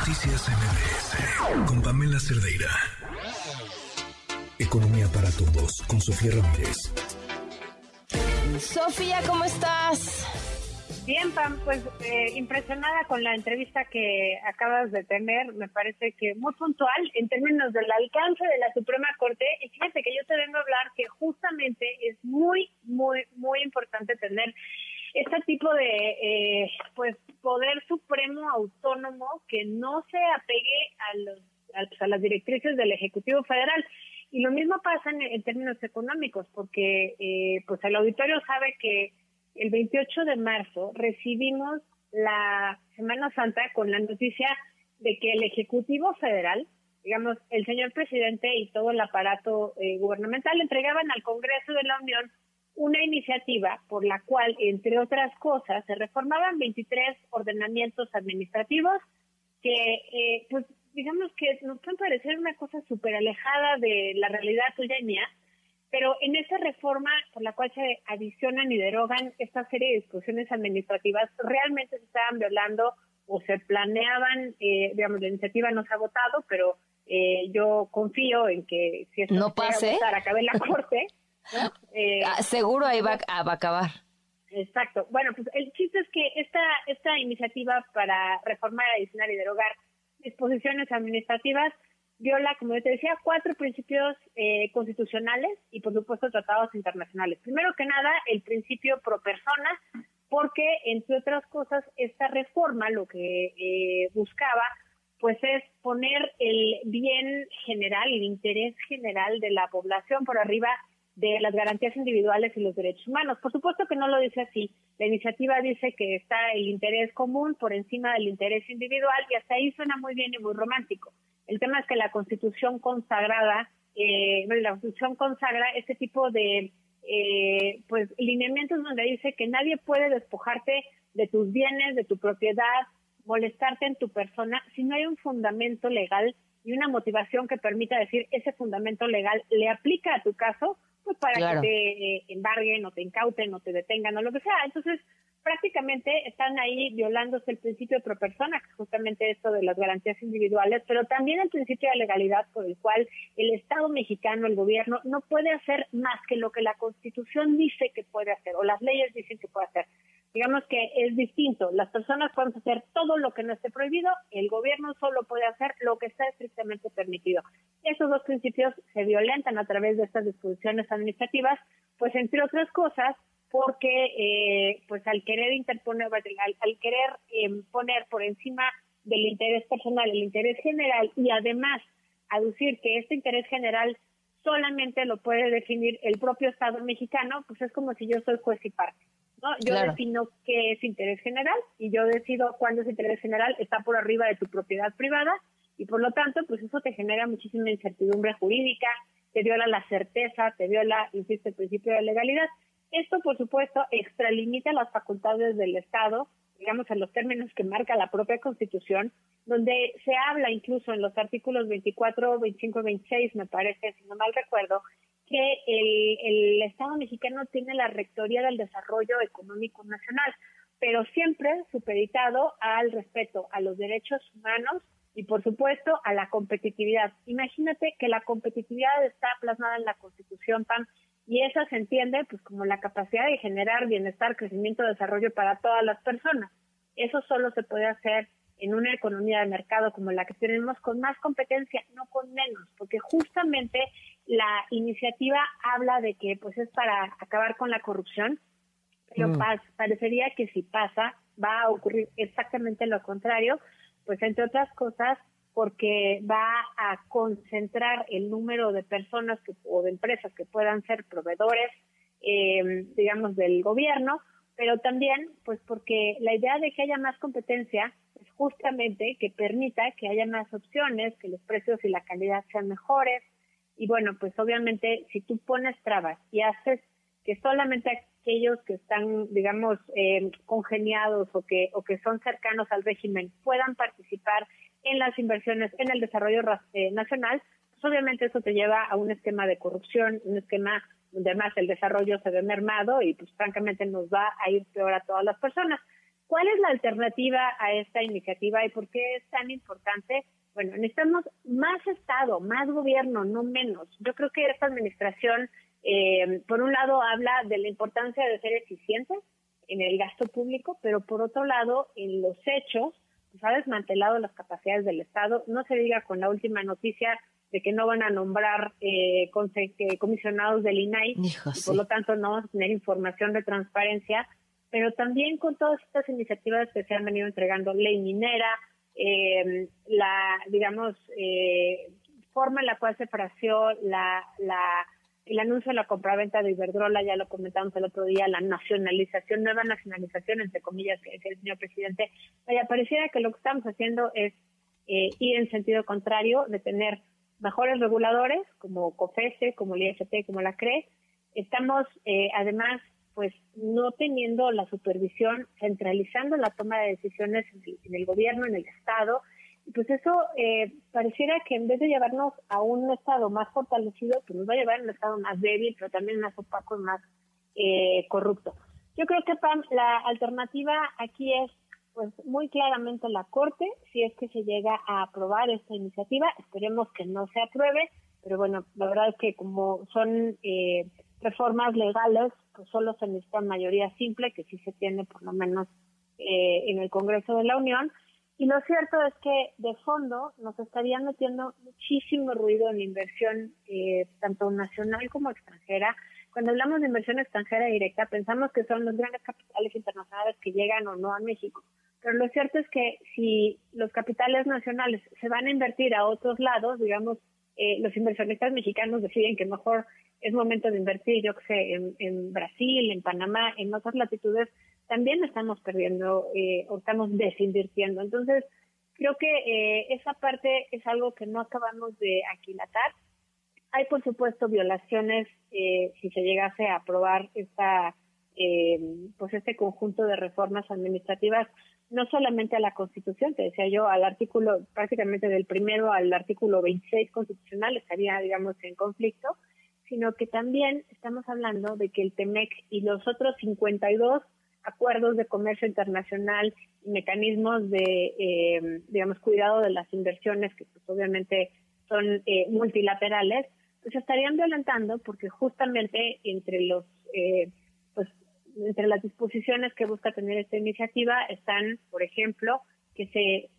Noticias MBS con Pamela Cerdeira. Economía para todos con Sofía Ramírez. Sofía, ¿cómo estás? Bien, Pam, pues eh, impresionada con la entrevista que acabas de tener, me parece que muy puntual en términos del alcance de la Suprema Corte. Y fíjate que yo te vengo a hablar que justamente es muy, muy, muy importante tener este tipo de eh, que no se apegue a los a, las directrices del Ejecutivo Federal. Y lo mismo pasa en, términos económicos, porque eh, pues el auditorio sabe que el 28 de marzo recibimos la Semana Santa con la noticia de que el Ejecutivo Federal, digamos, el señor presidente y todo el aparato eh, gubernamental entregaban al Congreso de la Unión una iniciativa por la cual, entre otras cosas, se reformaban 23 ordenamientos administrativos que, eh, pues, digamos que nos pueden parecer una cosa súper alejada de la realidad tuya y mía, pero en esa reforma por la cual se adicionan y derogan esta serie de discusiones administrativas, realmente se estaban violando o se planeaban, eh, digamos, la iniciativa no se ha votado, pero eh, yo confío en que si esto no pase, a acabe la Corte. Eh, ah, seguro ahí va, va, a acabar. Exacto. Bueno, pues el chiste es que esta, esta iniciativa para reformar, adicionar y derogar disposiciones administrativas viola, como yo te decía, cuatro principios eh, constitucionales y, por supuesto, tratados internacionales. Primero que nada, el principio pro persona, porque, entre otras cosas, esta reforma lo que eh, buscaba, pues, es poner el bien general, el interés general de la población por arriba de las garantías individuales y los derechos humanos. Por supuesto que no lo dice así. La iniciativa dice que está el interés común por encima del interés individual y hasta ahí suena muy bien y muy romántico. El tema es que la Constitución consagrada, eh, la Constitución consagra este tipo de eh, pues lineamientos donde dice que nadie puede despojarte de tus bienes, de tu propiedad, molestarte en tu persona si no hay un fundamento legal y una motivación que permita decir ese fundamento legal le aplica a tu caso pues para que te embarguen o te incauten o te detengan o lo que sea. Entonces, prácticamente están ahí violándose el principio de pro persona, que es justamente esto de las garantías individuales, pero también el principio de legalidad por el cual el Estado mexicano, el gobierno, no puede hacer más que lo que la Constitución dice que puede hacer o las leyes dicen que puede hacer. Digamos que es distinto. Las personas pueden hacer todo lo que no esté prohibido, el gobierno solo puede hacer lo que está estrictamente permitido. Esos dos principios se violentan a través de estas disposiciones administrativas, pues entre otras cosas, porque eh, pues al querer interponer, al, querer em, poner por encima del interés personal el interés general y además aducir que este interés general solamente lo puede definir el propio Estado mexicano, pues es como si yo soy juez y parte. Yo defino qué es interés general y yo decido cuándo es interés general está por arriba de tu propiedad privada y por lo tanto, pues eso te genera muchísima incertidumbre jurídica, te viola la certeza, te viola, insisto, el principio de legalidad. Esto, por supuesto, extralimita las facultades del Estado, digamos, en los términos que marca la propia Constitución, donde se habla incluso en los artículos 24, 25 y 26, me parece, si no mal recuerdo, que el, Estado mexicano tiene la Rectoría del Desarrollo Económico Nacional, pero siempre supeditado al respeto a los derechos humanos y, por supuesto, a la competitividad. Imagínate que la competitividad está plasmada en la Constitución, PAN, y esa se entiende pues como la capacidad de generar bienestar, crecimiento, desarrollo para todas las personas. Eso solo se puede hacer en una economía de mercado como la que tenemos con más competencia, no con menos, porque justamente la iniciativa habla de que pues es para acabar con la corrupción, pero mm. parecería que si pasa va a ocurrir exactamente lo contrario, pues entre otras cosas porque va a concentrar el número de personas que, o de empresas que puedan ser proveedores, eh, digamos, del gobierno, pero también pues porque la idea de que haya más competencia es justamente que permita que haya más opciones, que los precios y la calidad sean mejores. Y bueno, pues obviamente si tú pones trabas y haces que solamente aquellos que están, digamos, eh, congeniados o que, o que son cercanos al régimen puedan participar en las inversiones, en el desarrollo eh, nacional, pues obviamente eso te lleva a un esquema de corrupción, un esquema donde además el desarrollo se ve mermado y pues francamente nos va a ir peor a todas las personas. ¿Cuál es la alternativa a esta iniciativa y por qué es tan importante? Bueno, necesitamos más Estado, más gobierno, no menos. Yo creo que esta administración, eh, por un lado, habla de la importancia de ser eficientes en el gasto público, pero por otro lado, en los hechos, pues ha desmantelado las capacidades del Estado. No se diga con la última noticia de que no van a nombrar eh, eh comisionados del INAI, y por lo tanto no vamos a tener información de transparencia pero también con todas estas iniciativas que se han venido entregando, ley minera, eh, la, digamos, eh, forma en la cual se fració la, la, el anuncio de la compraventa de Iberdrola, ya lo comentamos el otro día, la nacionalización, nueva nacionalización, entre comillas, que decía el señor presidente, vaya, pareciera que lo que estamos haciendo es eh, ir en sentido contrario, de tener mejores reguladores, como COFESE, como el IFT, como la CRE. Estamos, eh, además, pues no teniendo la supervisión, centralizando la toma de decisiones en el, gobierno, en el Estado, pues eso eh, pareciera que en vez de llevarnos a un Estado más fortalecido, pues nos va a llevar a un Estado más débil, pero también más opaco y más eh, corrupto. Yo creo que Pam, la alternativa aquí es pues muy claramente la Corte, si es que se llega a aprobar esta iniciativa, esperemos que no se apruebe, pero bueno, la verdad es que como son eh, reformas legales, pues solo se necesita mayoría simple, que sí se tiene por lo menos eh, en el Congreso de la Unión. Y lo cierto es que de fondo nos estarían metiendo muchísimo ruido en inversión, eh, tanto nacional como extranjera. Cuando hablamos de inversión extranjera directa, pensamos que son los grandes capitales internacionales que llegan o no a México. Pero lo cierto es que si los capitales nacionales se van a invertir a otros lados, digamos, eh, los inversionistas mexicanos deciden que mejor es momento de invertir, yo que sé, en, Brasil, en Panamá, en otras latitudes, también estamos perdiendo eh, o estamos desinvirtiendo. Entonces, creo que eh, esa parte es algo que no acabamos de aquilatar. Hay, por supuesto, violaciones eh, si se llegase a aprobar esta, pues este conjunto de reformas administrativas, no solamente a la Constitución, te decía yo, al artículo prácticamente del primero al artículo 26 constitucional estaría, digamos, en conflicto, sino que también estamos hablando de que el TEMEC y los otros 52 acuerdos de comercio internacional y mecanismos de, eh, digamos, cuidado de las inversiones, que pues, obviamente son eh, multilaterales, pues estarían violentando porque justamente entre los, eh, pues, entre las disposiciones que busca tener esta iniciativa están, por ejemplo, que se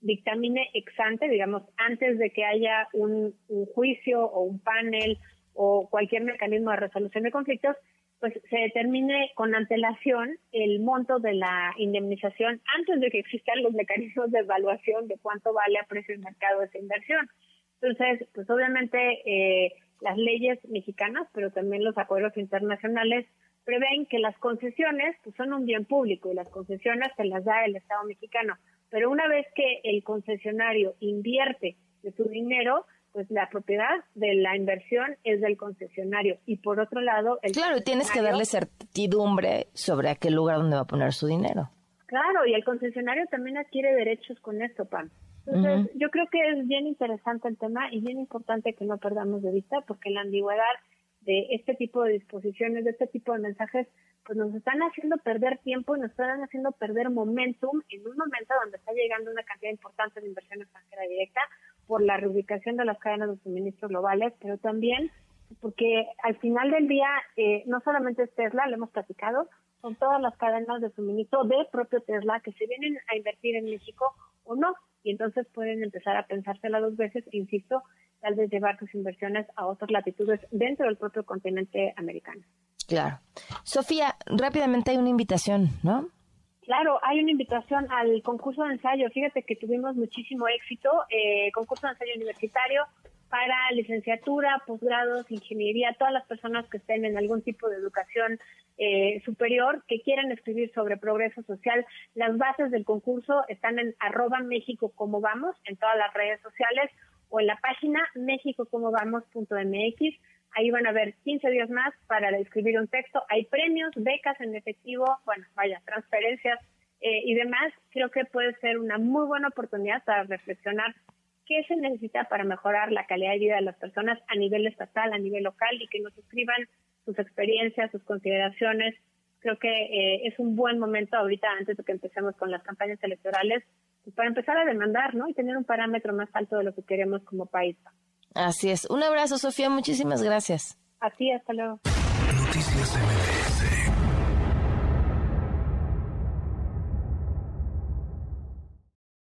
dictamine ex ante, digamos, antes de que haya un juicio o un panel o cualquier mecanismo de resolución de conflictos, pues se determine con antelación el monto de la indemnización antes de que existan los mecanismos de evaluación de cuánto vale a precio de mercado esa inversión. Entonces, pues obviamente eh, las leyes mexicanas, pero también los acuerdos internacionales prevén que las concesiones pues, son un bien público y las concesiones se las da el Estado mexicano. Pero una vez que el concesionario invierte de su dinero, pues la propiedad de la inversión es del concesionario. Y por otro lado el claro tienes que darle certidumbre sobre a qué lugar donde va a poner su dinero. Claro y el concesionario también adquiere derechos con esto pan entonces yo creo que es bien interesante el tema y bien importante que no perdamos de vista porque la ambigüedad de este tipo de disposiciones de este tipo de mensajes pues nos están haciendo perder tiempo y nos están haciendo perder momentum en un momento donde está llegando una cantidad importante de inversión extranjera directa por la reubicación de las cadenas de suministro globales, pero también porque al final del día eh, no solamente es Tesla, lo hemos platicado, son todas las cadenas de suministro de propio Tesla que se vienen a invertir en México o no, y entonces pueden empezar a pensársela dos veces, insisto, tal vez llevar sus inversiones a otras latitudes dentro del propio continente americano. Claro. Sofía, rápidamente hay una invitación, ¿no? Claro, hay una invitación al concurso de ensayo. Fíjate que tuvimos muchísimo éxito, eh, concurso de ensayo universitario para licenciatura, posgrados, ingeniería, todas las personas que estén en algún tipo de educación eh, superior que quieran escribir sobre progreso social. Las bases del concurso están en arroba México como vamos en todas las redes sociales o en la página mexicocomovamos.mx Ahí van a ver 15 días más para escribir un texto. Hay premios, becas en efectivo, bueno, vaya, transferencias eh, y demás. Creo que puede ser una muy buena oportunidad para reflexionar qué se necesita para mejorar la calidad de vida de las personas a nivel estatal, a nivel local y que nos escriban sus experiencias, sus consideraciones. creo que eh, es un buen momento ahorita, antes de que empecemos con las campañas electorales, para empezar a demandar, ¿no? Y tener un parámetro más alto de lo que queremos como país. Así es. Un abrazo, Sofía. Muchísimas gracias. Así, hasta luego. Noticias MBS